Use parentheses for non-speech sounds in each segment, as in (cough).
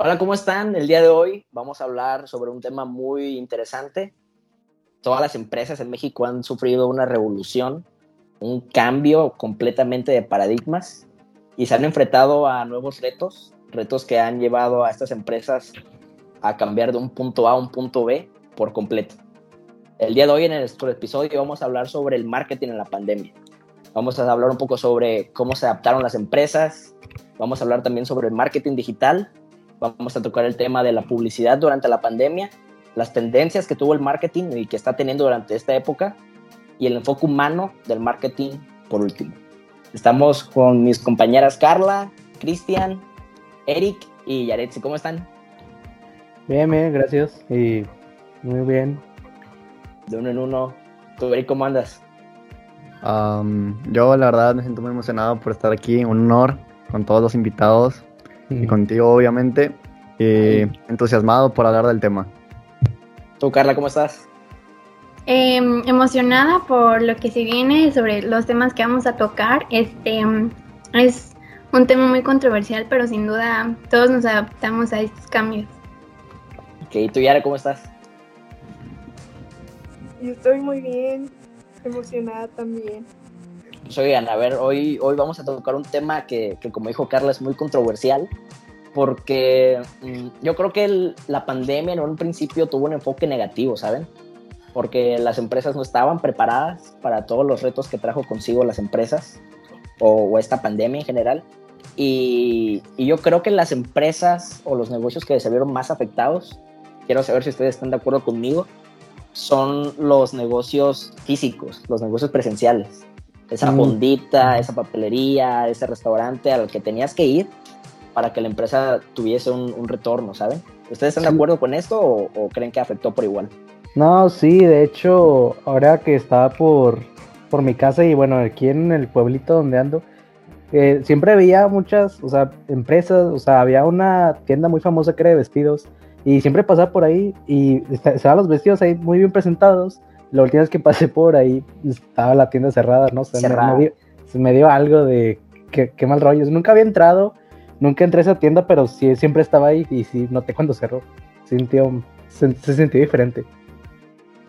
Hola, ¿cómo están? El día de hoy vamos a hablar sobre un tema muy interesante. Todas las empresas en México han sufrido una revolución, un cambio completamente de paradigmas y se han enfrentado a nuevos retos, retos que han llevado a estas empresas a cambiar de un punto A a un punto B por completo. El día de hoy en nuestro episodio vamos a hablar sobre el marketing en la pandemia. Vamos a hablar un poco sobre cómo se adaptaron las empresas. Vamos a hablar también sobre el marketing digital Vamos a tocar el tema de la publicidad durante la pandemia, las tendencias que tuvo el marketing y que está teniendo durante esta época y el enfoque humano del marketing por último. Estamos con mis compañeras Carla, Cristian, Eric y Yaretsi. ¿Cómo están? Bien, bien, gracias. Y muy bien. De uno en uno. ¿Tú, Eric, cómo andas? yo, la verdad, me siento muy emocionado por estar aquí. Un honor con todos los invitados y contigo obviamente, entusiasmado por hablar del tema. ¿Tú, Carla, cómo estás? Em, emocionada por lo que se viene sobre los temas que vamos a tocar. Este es un tema muy controversial, pero sin duda todos nos adaptamos a estos cambios. Ok, ¿tú, Yara, cómo estás? Yo estoy muy bien, emocionada también. Pues oigan, a ver, hoy, hoy vamos a tocar un tema que, que como dijo Carla, es muy controversial, porque mm, yo creo que la pandemia en un principio tuvo un enfoque negativo, ¿saben? Porque las empresas no estaban preparadas para todos los retos que trajo consigo las empresas o, esta pandemia en general. Y, y, yo creo que las empresas o los negocios que se vieron más afectados, quiero saber si ustedes están de acuerdo conmigo, son los negocios físicos, los negocios presenciales esa fondita, esa papelería, ese restaurante al que tenías que ir para que la empresa tuviese un, retorno, ¿saben? ¿Ustedes están de acuerdo con esto o, creen que afectó por igual? No, sí, de hecho, ahora que estaba por, por mi casa y bueno, aquí en el pueblito donde ando, eh, siempre veía muchas, o sea, empresas, o sea, había una tienda muy famosa que era de vestidos y siempre pasaba por ahí y estaban los vestidos ahí muy bien presentados la última vez que pasé por ahí estaba la tienda cerrada, ¿no? Se, Me, me, dio, algo de qué, mal rollo. Nunca había entrado, nunca entré a esa tienda, pero sí, siempre estaba ahí y sí, noté cuando cerró. Sintió, se, se sintió diferente.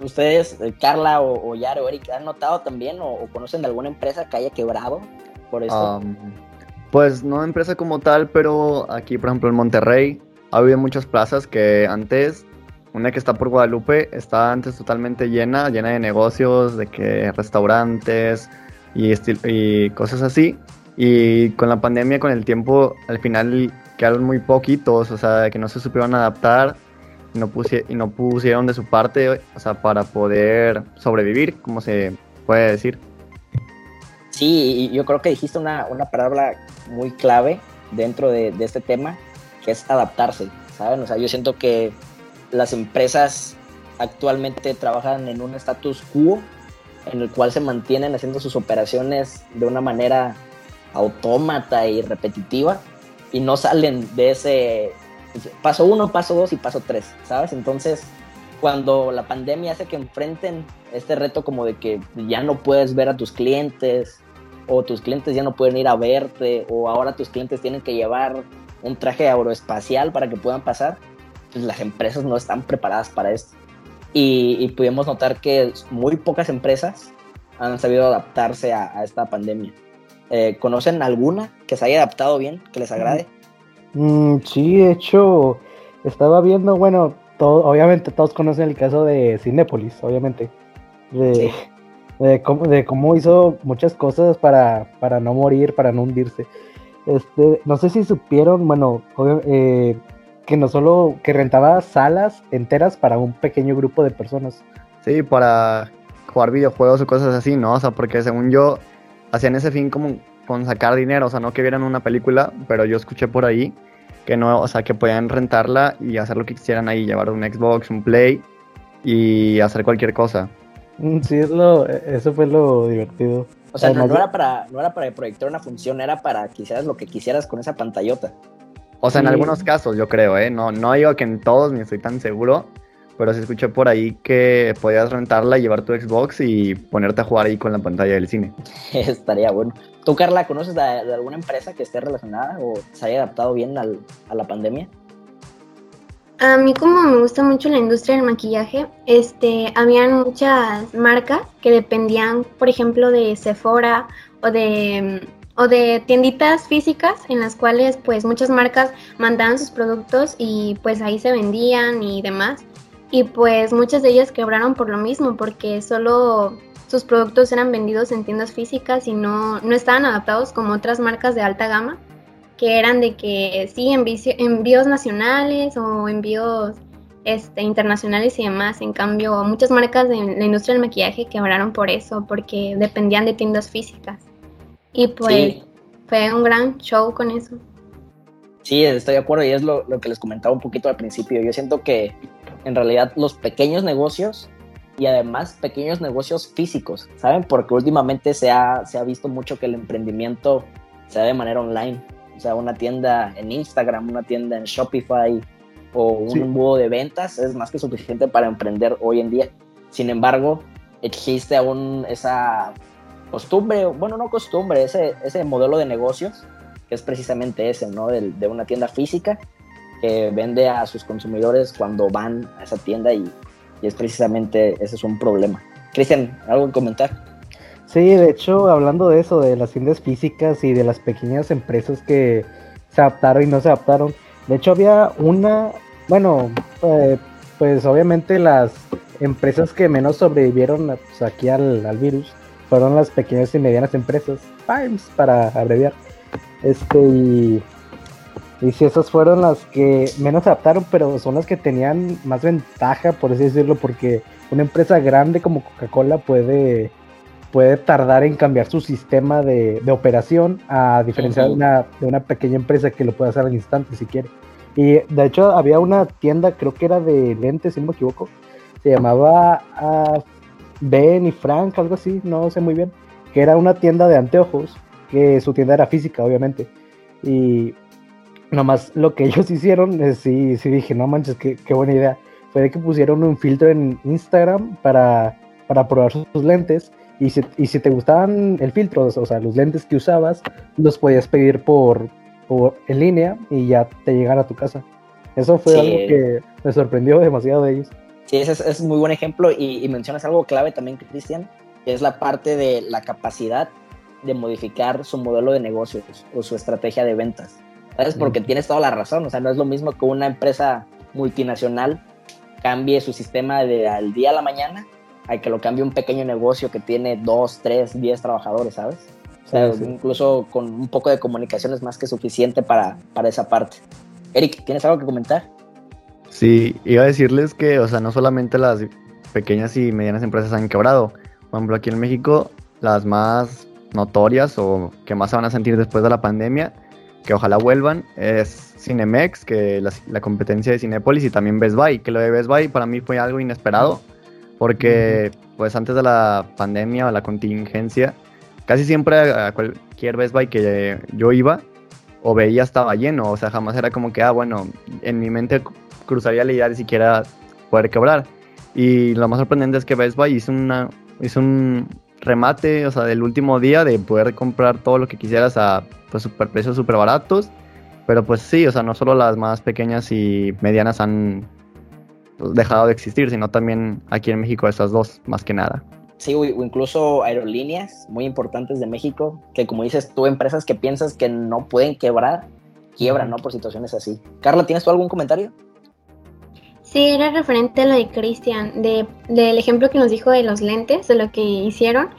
¿Ustedes, eh, Carla o, o Yaro o Eric, han notado también o, conocen de alguna empresa que haya quebrado por esto? pues no empresa como tal, pero aquí, por ejemplo, en Monterrey, ha habido muchas plazas que antes una que está por Guadalupe está antes totalmente llena, llena de negocios, de que restaurantes y, y cosas así. Y con la pandemia, con el tiempo, al final quedaron muy poquitos, o sea, que no se supieron adaptar y no, y no pusieron de su parte, o sea, para poder sobrevivir, como se puede decir. Sí, yo creo que dijiste una, una palabra muy clave dentro de, de este tema, que es adaptarse, ¿saben? O sea, yo siento que las empresas actualmente trabajan en un status quo en el cual se mantienen haciendo sus operaciones de una manera autómata y repetitiva y no salen de ese paso uno, paso dos y paso tres, ¿sabes? Entonces, cuando la pandemia hace que enfrenten este reto como de que ya no puedes ver a tus clientes o tus clientes ya no pueden ir a verte o ahora tus clientes tienen que llevar un traje aeroespacial para que puedan pasar, pues, las empresas no están preparadas para esto. Y, pudimos notar que muy pocas empresas han sabido adaptarse a, esta pandemia. Eh, ¿Conocen alguna que se haya adaptado bien, que les agrade? Mm, sí, de hecho, estaba viendo, bueno, todo, obviamente todos conocen el caso de Cinepolis, obviamente. De, de, cómo, de cómo hizo muchas cosas para, para no morir, para no hundirse. Este, no sé si supieron, bueno, eh, que no solo que rentaba salas enteras para un pequeño grupo de personas. Sí, para jugar videojuegos o cosas así, ¿no? O sea, porque según yo hacían ese fin como con sacar dinero, o sea, no que vieran una película, pero yo escuché por ahí que no, o sea, que podían rentarla y hacer lo que quisieran ahí, llevar un Xbox, un Play y hacer cualquier cosa. Mm, sí, es lo, eso fue lo divertido. O sea, no, era para, no era para proyectar una función, era para que hicieras lo que quisieras con esa pantallota. O sea, en algunos casos yo creo, ¿eh? No, no digo que en todos ni estoy tan seguro, pero sí escuché por ahí que podías rentarla, llevar tu Xbox y ponerte a jugar ahí con la pantalla del cine. (laughs) Estaría bueno. ¿Tú, Carla, conoces de, alguna empresa que esté relacionada o se haya adaptado bien a la pandemia? A mí como me gusta mucho la industria del maquillaje, este, habían muchas marcas que dependían, por ejemplo, de Sephora o de o de tienditas físicas en las cuales pues muchas marcas mandaban sus productos y pues ahí se vendían y demás. Y pues muchas de ellas quebraron por lo mismo, porque solo sus productos eran vendidos en tiendas físicas y no, no estaban adaptados como otras marcas de alta gama, que eran de que sí, envíos nacionales o envíos este, internacionales y demás. En cambio, muchas marcas de la industria del maquillaje quebraron por eso, porque dependían de tiendas físicas. Y pues fue un gran show con eso. Sí, estoy de acuerdo y es lo, que les comentaba un poquito al principio. Yo siento que en realidad los pequeños negocios y además pequeños negocios físicos, ¿saben? Porque últimamente se ha, se ha visto mucho que el emprendimiento se da de manera online. O sea, una tienda en Instagram, una tienda en Shopify o un embudo de ventas es más que suficiente para emprender hoy en día. Sin embargo, existe aún esa costumbre, bueno, no costumbre, ese, ese modelo de negocios, que es precisamente ese, ¿no? De, de, una tienda física que vende a sus consumidores cuando van a esa tienda y, y es precisamente, ese es un problema. Cristian, ¿algo que comentar? Sí, de hecho, hablando de eso, de las tiendas físicas y de las pequeñas empresas que se adaptaron y no se adaptaron, de hecho había una, bueno, eh, pues obviamente las empresas que menos sobrevivieron pues, aquí al, al virus fueron las pequeñas y medianas empresas, PIMES para abreviar. Este, y, y si esas fueron las que menos adaptaron, pero son las que tenían más ventaja, por así decirlo, porque una empresa grande como Coca-Cola puede, puede tardar en cambiar su sistema de, operación, a diferencia de, una, de una pequeña empresa que lo puede hacer al instante si quiere. Y de hecho había una tienda, creo que era de lentes, si no me equivoco, se llamaba uh, Ben y Frank, algo así, no sé muy bien, que era una tienda de anteojos, que su tienda era física, obviamente. Y nomás lo que (laughs) ellos hicieron, es, sí, sí dije, no manches, qué, qué buena idea. Fue de que pusieron un filtro en Instagram para, para probar sus, lentes. Y si, y si, te gustaban el filtro, o sea, los lentes que usabas, los podías pedir por, por en línea y ya te llegan a tu casa. Eso fue algo que me sorprendió demasiado de ellos. Sí, ese es, un muy buen ejemplo y, mencionas algo clave también, Cristian, que es la parte de la capacidad de modificar su modelo de negocios o su estrategia de ventas. ¿Sabes? Porque tienes toda la razón, o sea, no es lo mismo que una empresa multinacional cambie su sistema de al día a la mañana a que lo cambie un pequeño negocio que tiene dos, tres, diez trabajadores, ¿sabes? O sea, incluso con un poco de comunicación es más que suficiente para, para esa parte. Eric, ¿tienes algo que comentar? Sí, iba a decirles que, o sea, no solamente las pequeñas y medianas empresas han quebrado. Por ejemplo, aquí en México, las más notorias o que más se van a sentir después de la pandemia, que ojalá vuelvan, es Cinemex, que la, la competencia de Cinepolis y también Best Buy, que lo de Best Buy para mí fue algo inesperado, porque pues antes de la pandemia o la contingencia, casi siempre a cualquier Best Buy que yo iba o veía estaba lleno, o sea, jamás era como que, ah, bueno, en mi mente cruzaría la idea de siquiera poder quebrar. Y lo más sorprendente es que Best Buy hizo, una, hizo un remate, o sea, del último día de poder comprar todo lo que quisieras a pues, super precios súper baratos. Pero pues sí, o sea, no solo las más pequeñas y medianas han dejado de existir, sino también aquí en México esas dos, más que nada. Sí, o incluso aerolíneas muy importantes de México, que como dices tú, empresas que piensas que no pueden quebrar, quiebran, ¿no? Por situaciones así. Carla, ¿tienes tú algún comentario? Sí, era referente a lo de Cristian, de, del ejemplo que nos dijo de los lentes, de lo que hicieron,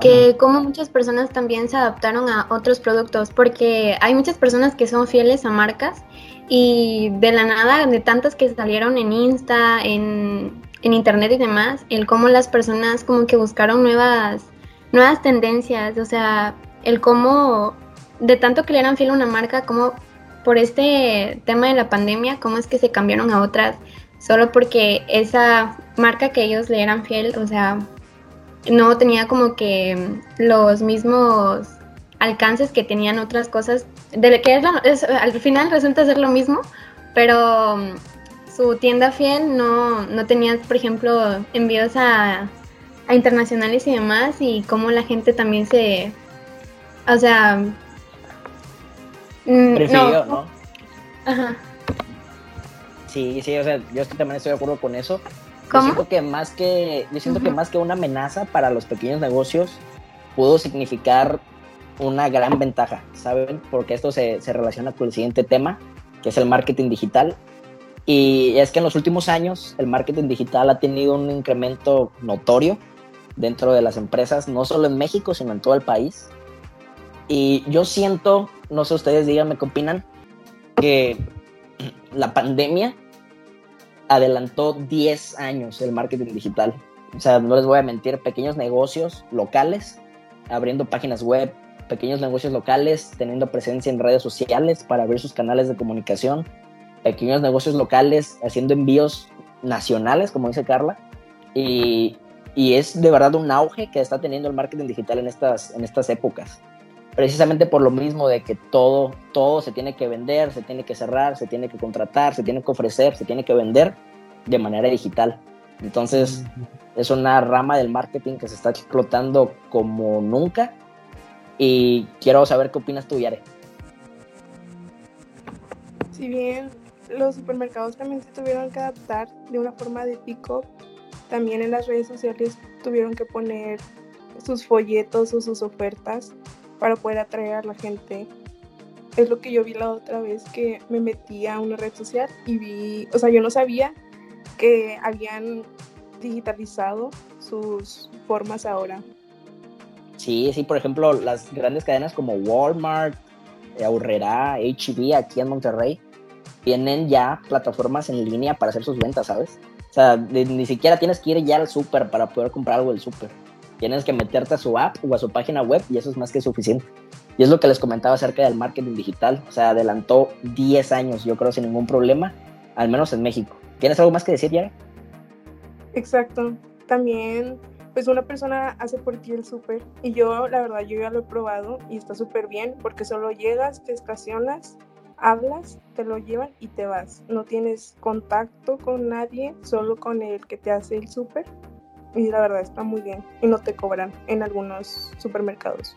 que como muchas personas también se adaptaron a otros productos, porque hay muchas personas que son fieles a marcas y de la nada, de tantas que salieron en Insta, en, en Internet y demás, el cómo las personas como que buscaron nuevas, nuevas tendencias, o sea, el cómo, de tanto que le eran fiel a una marca, como por este tema de la pandemia, cómo es que se cambiaron a otras solo porque esa marca que ellos le eran fiel, o sea, no tenía como que los mismos alcances que tenían otras cosas, de que es, al final resulta ser lo mismo, pero um, su tienda fiel no, no tenía, por ejemplo, envíos a, a internacionales y demás, y cómo la gente también se, o sea, mm, Prefirió, ¿no? Ajá. Sí, sí, o sea, yo también estoy de acuerdo con eso. ¿Cómo? Yo siento que más que, yo siento que Ujú. más que una amenaza para los pequeños negocios, pudo significar una gran ventaja, ¿saben? Porque esto se, se relaciona con el siguiente tema, que es el marketing digital. Y es que en los últimos años el marketing digital ha tenido un incremento notorio dentro de las empresas, no solo en México, sino en todo el país. Y yo siento, no sé ustedes, díganme qué opinan, que la pandemia adelantó 10 años el marketing digital. O sea, no les voy a mentir, pequeños negocios locales, abriendo páginas web, pequeños negocios locales, teniendo presencia en redes sociales para abrir sus canales de comunicación, pequeños negocios locales haciendo envíos nacionales, como dice Carla, y, y es de verdad un auge que está teniendo el marketing digital en estas, en estas épocas. Precisamente por lo mismo de que todo, todo se tiene que vender, se tiene que cerrar, se tiene que contratar, se tiene que ofrecer, se tiene que vender de manera digital. Entonces, es una rama del marketing que se está explotando como nunca. Y quiero saber qué opinas tú, Yare. Si bien los supermercados también se tuvieron que adaptar de una forma de pick-up, también en las redes sociales tuvieron que poner sus folletos o sus ofertas para poder atraer a la gente. Es lo que yo vi la otra vez que me metí a una red social y vi, o sea, yo no sabía que habían digitalizado sus formas ahora. Sí, sí, por ejemplo, las grandes cadenas como Walmart, eh, Aurrera, HB aquí en Monterrey, tienen ya plataformas en línea para hacer sus ventas, ¿sabes? O sea, ni siquiera tienes que ir ya al súper para poder comprar algo del súper. Tienes que meterte a su app o a su página web y eso es más que suficiente. Y es lo que les comentaba acerca del marketing digital. O sea, adelantó 10 años, yo creo, sin ningún problema, al menos en México. ¿Tienes algo más que decir, Yara? Exacto. También, pues una persona hace por ti el súper y yo, la verdad, yo ya lo he probado y está súper bien porque solo llegas, te estacionas, hablas, te lo llevan y te vas. No tienes contacto con nadie, solo con el que te hace el súper y la verdad está muy bien y no te cobran en algunos supermercados.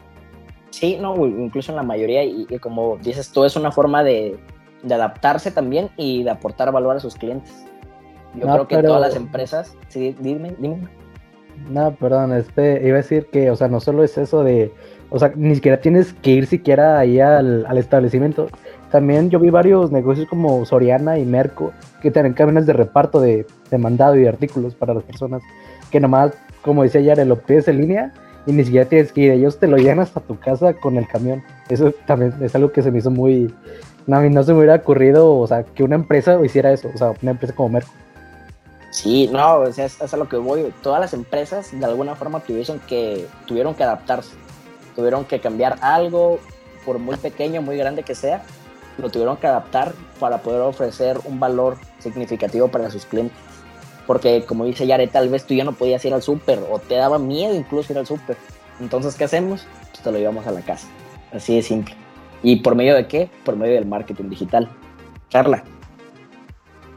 Sí, no, incluso en la mayoría, y, y como dices tú, es una forma de, de adaptarse también y de aportar valor a sus clientes. Yo No, creo que pero- todas las empresas, sí, dime, dime. No, perdón, este, iba a decir que, o sea, no solo es eso de, o sea, ni siquiera tienes que ir siquiera ahí al, al establecimiento. También yo vi varios negocios como Soriana y Merco que tienen camiones de reparto de, de mandado y de artículos para las personas que nomás, como decía Yare, lo pides en línea y ni siquiera tienes que ir, ellos te lo llevan hasta tu casa con el camión. Eso también es algo que se me hizo muy, no, a mí no se me hubiera ocurrido, o sea, que una empresa hiciera eso, o sea, una empresa como Merco. Sí, no, o sea, es, es a lo que voy. Todas las empresas de alguna forma tuvieron que, tuvieron que adaptarse, tuvieron que cambiar algo, por muy pequeño, muy grande que sea, lo tuvieron que adaptar para poder ofrecer un valor significativo para sus clientes. Porque como dice Yare, tal vez tú ya no podías ir al súper o te daba miedo incluso ir al súper. Entonces, ¿qué hacemos? Pues te lo llevamos a la casa. Así de simple. ¿Y por medio de qué? Por medio del marketing digital. Carla.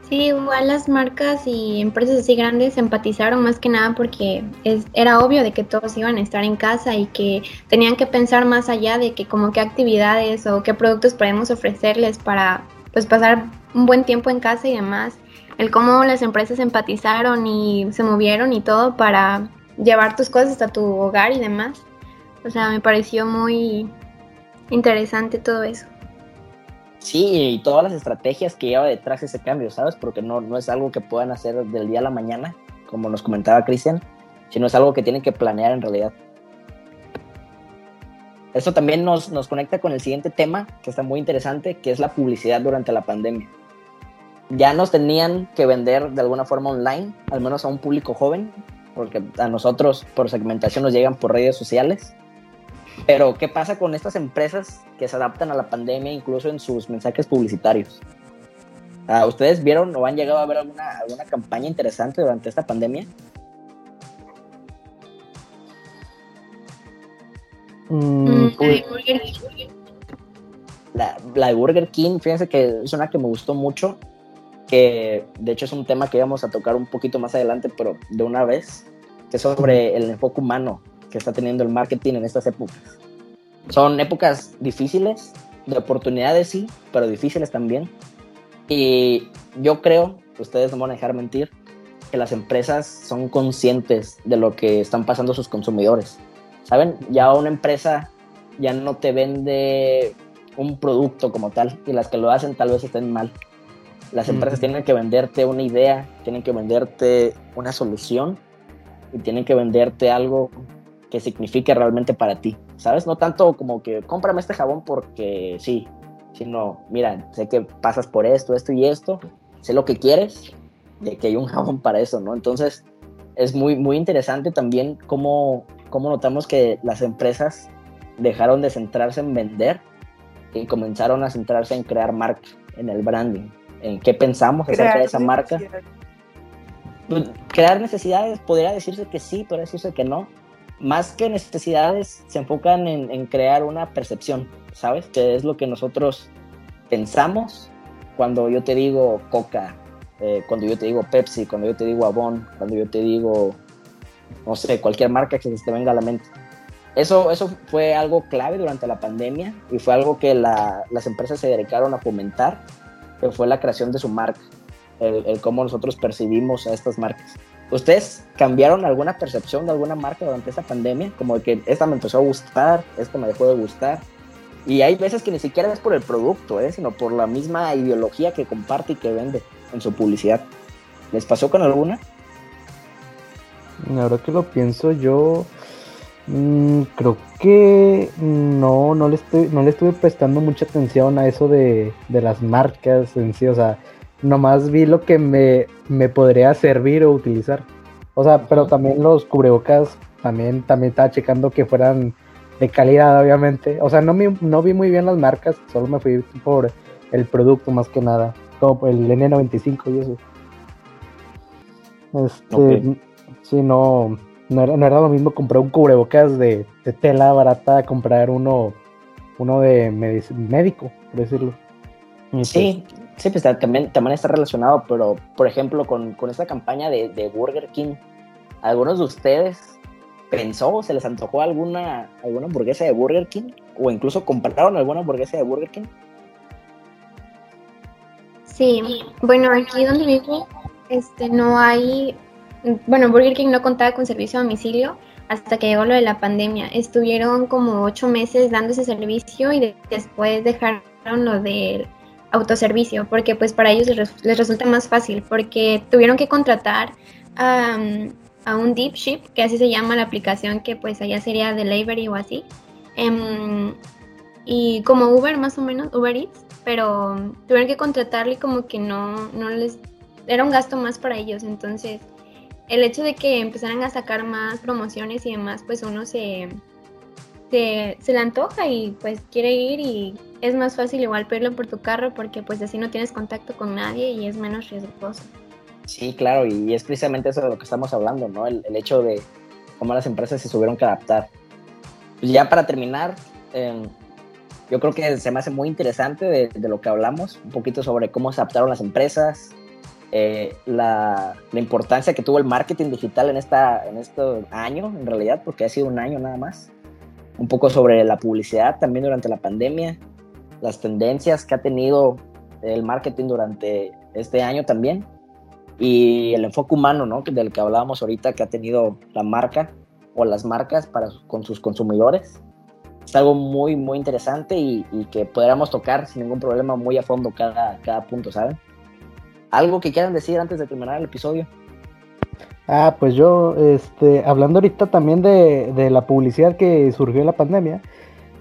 Sí, igual las marcas y empresas así grandes empatizaron más que nada porque es, era obvio de que todos iban a estar en casa y que tenían que pensar más allá de que como qué actividades o qué productos podemos ofrecerles para pues pasar un buen tiempo en casa y demás. El cómo las empresas empatizaron y se movieron y todo para llevar tus cosas hasta tu hogar y demás. O sea, me pareció muy interesante todo eso. Sí, y todas las estrategias que lleva detrás ese cambio, ¿sabes? Porque no, no es algo que puedan hacer del día a la mañana, como nos comentaba Cristian, sino es algo que tienen que planear en realidad. Eso también nos, nos conecta con el siguiente tema, que está muy interesante, que es la publicidad durante la pandemia. Ya nos tenían que vender de alguna forma online, al menos a un público joven, porque a nosotros por segmentación nos llegan por redes sociales. Pero, ¿qué pasa con estas empresas que se adaptan a la pandemia incluso en sus mensajes publicitarios? Ah, ¿Ustedes vieron o han llegado a ver alguna, alguna campaña interesante durante esta pandemia? Mm, Mm, pues, Burger King. La, la de Burger King, fíjense que es una que me gustó mucho, que de hecho es un tema que íbamos a tocar un poquito más adelante, pero de una vez, que es sobre el enfoque humano que está teniendo el marketing en estas épocas. Son épocas difíciles, de oportunidades sí, pero difíciles también. Y yo creo, ustedes no van a dejar mentir, que las empresas son conscientes de lo que están pasando sus consumidores. ¿Saben? Ya una empresa ya no te vende un producto como tal y las que lo hacen tal vez estén mal. Las empresas tienen que venderte una idea, tienen que venderte una solución y tienen que venderte algo que signifique realmente para ti, ¿sabes? No tanto como que cómprame este jabón porque sí, sino mira, sé que pasas por esto, esto y esto, sé lo que quieres, de que hay un jabón para eso, ¿no? Entonces es muy, muy interesante también cómo, cómo notamos que las empresas dejaron de centrarse en vender y comenzaron a centrarse en crear marca, en el branding, en qué pensamos acerca de esa marca. Pues, crear necesidades, podría decirse que sí, podría decirse que no. Más que necesidades, se enfocan en, crear una percepción, ¿sabes? Que es lo que nosotros pensamos cuando yo te digo Coca, eh, cuando yo te digo Pepsi, cuando yo te digo Avon, cuando yo te digo, no sé, cualquier marca que se te venga a la mente. Eso, eso fue algo clave durante la pandemia y fue algo que las empresas se dedicaron a fomentar, que fue la creación de su marca, el, cómo nosotros percibimos a estas marcas. ¿Ustedes cambiaron alguna percepción de alguna marca durante esta pandemia? Como que esta me empezó a gustar, esta me dejó de gustar. Y hay veces que ni siquiera es por el producto, ¿eh? sino por la misma ideología que comparte y que vende en su publicidad. ¿Les pasó con alguna? Ahora que lo pienso yo, Mm, creo que no, no le, estoy, no le estuve prestando mucha atención a eso de, las marcas en sí, o sea, nomás vi lo que me, me, podría servir o utilizar. O sea, pero también los cubrebocas, también, también estaba checando que fueran de calidad, obviamente. O sea, no, no vi muy bien las marcas, solo me fui por el producto más que nada, como el N95 y eso. Este, sí, no, no era, no era lo mismo comprar un cubrebocas de, tela barata a comprar uno, uno de médico, por decirlo. sí, pues sí, pues también, también está relacionado, pero por ejemplo, con, con esta campaña de, de, Burger King, ¿algunos de ustedes pensó, se les antojó alguna, alguna hamburguesa de Burger King? ¿O incluso compraron alguna hamburguesa de Burger King? Sí, bueno, aquí donde vivo este, no hay bueno, Burger King no contaba con servicio a domicilio hasta que llegó lo de la pandemia. Estuvieron como ocho meses dando ese servicio y después dejaron lo del autoservicio, porque pues para ellos les, resulta más fácil, porque tuvieron que contratar a, un deep ship, que así se llama la aplicación, que pues allá sería delivery o así. Em, y como Uber más o menos, Uber Eats, pero tuvieron que contratarle como que no, no les... Era un gasto más para ellos, entonces el hecho de que empezaran a sacar más promociones y demás, pues uno se, se, le antoja y pues quiere ir y es más fácil igual pedirlo por tu carro porque pues así no tienes contacto con nadie y es menos riesgoso. Sí, claro, y es precisamente eso de lo que estamos hablando, ¿no? El, hecho de cómo las empresas se tuvieron que adaptar. Pues ya para terminar, em, yo creo que se me hace muy interesante de, de, lo que hablamos, un poquito sobre cómo se adaptaron las empresas, eh, la, importancia que tuvo el marketing digital en, esta, en este año, en realidad, porque ha sido un año nada más. Un poco sobre la publicidad también durante la pandemia, las tendencias que ha tenido el marketing durante este año también, y el enfoque humano, ¿no? Del que hablábamos ahorita, que ha tenido la marca o las marcas para, con sus consumidores. Es algo muy, muy interesante y, y que podríamos tocar sin ningún problema muy a fondo cada, cada punto, ¿saben? ¿Algo que quieran decir antes de terminar el episodio? Ah, pues yo, este, hablando ahorita también de, la publicidad que surgió en la pandemia,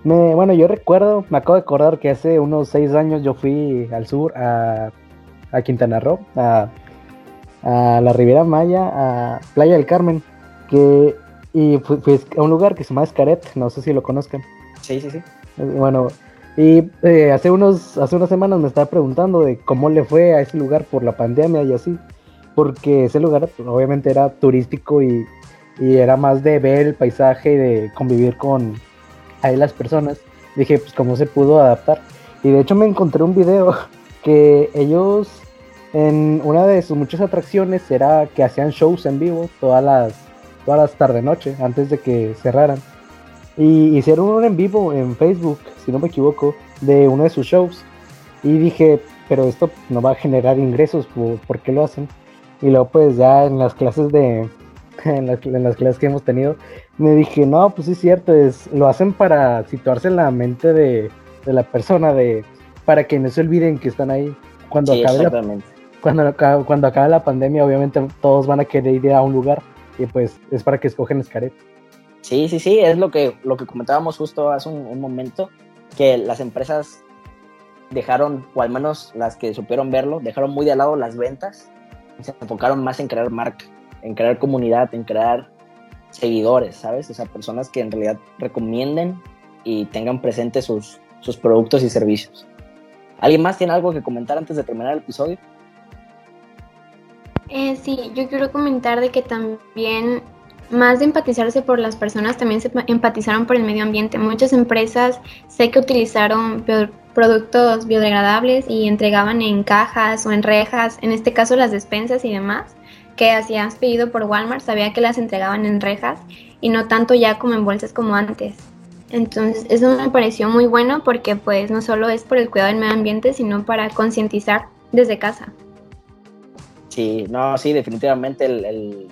me, bueno, yo recuerdo, me acabo de acordar que hace unos seis años yo fui al sur, a, Quintana Roo, a, la Riviera Maya, a Playa del Carmen, que, y fui, fui, a un lugar que se llama Escaret, no sé si lo conozcan. Sí, sí, sí. Bueno, y eh, hace, unos, hace unas semanas me estaba preguntando de cómo le fue a ese lugar por la pandemia y así, porque ese lugar pues, obviamente era turístico y, era más de ver el paisaje y de convivir con ahí las personas. Dije, pues cómo se pudo adaptar. Y de hecho me encontré un video (laughs) que ellos en una de sus muchas atracciones era que hacían shows en vivo todas las, todas las tarde noche antes de que cerraran. Y hicieron un en vivo en Facebook, si no me equivoco, de uno de sus shows. Y dije, pero esto no va a generar ingresos, ¿por, qué lo hacen? Y luego pues ya en las clases de, (laughs) en las, clases que hemos tenido, me dije, no, pues sí es cierto, es, lo hacen para situarse en la mente de, la persona, de para que no se olviden que están ahí. Cuando, acabe la, cuando, cuando acabe la pandemia, obviamente todos van a querer ir a un lugar y pues es para que escogen Escaret. Sí, sí, sí, es lo que, lo que comentábamos justo hace un, momento, que las empresas dejaron, o al menos las que supieron verlo, dejaron muy de lado las ventas y se enfocaron más en crear marca, en crear comunidad, en crear seguidores, ¿sabes? O sea, personas que en realidad recomienden y tengan presentes sus, sus productos y servicios. ¿Alguien más tiene algo que comentar antes de terminar el episodio? Eh, sí, yo quiero comentar de que también, más de empatizarse por las personas, también se empatizaron por el medio ambiente. Muchas empresas sé que utilizaron productos biodegradables y entregaban en cajas o en rejas, en este caso las despensas y demás, que hacías pedido por Walmart, sabía que las entregaban en rejas y no tanto ya como en bolsas como antes. Entonces, eso me pareció muy bueno porque pues no solo es por el cuidado del medio ambiente, sino para concientizar desde casa. Sí, no, sí, definitivamente el,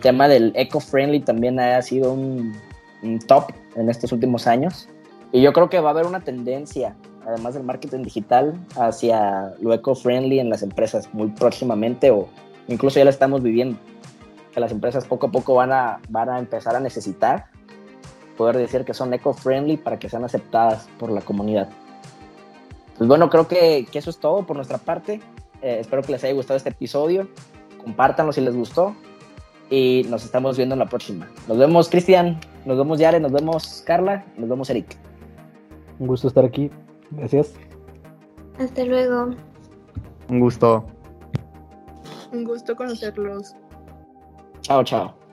tema del eco-friendly también ha sido un, top en estos últimos años. Y yo creo que va a haber una tendencia, además del marketing digital, hacia lo eco-friendly en las empresas muy próximamente o incluso ya lo estamos viviendo. Que las empresas poco a poco van a, van a empezar a necesitar poder decir que son eco-friendly para que sean aceptadas por la comunidad. Pues bueno, creo que, que eso es todo por nuestra parte. Eh, espero que les haya gustado este episodio. Compártanlo si les gustó. Y nos estamos viendo en la próxima. Nos vemos, Cristian. Nos vemos, Yare. Nos vemos, Carla. Nos vemos, Eric. Un gusto estar aquí. Gracias. Hasta luego. Un gusto. Un gusto conocerlos. Chao, chao.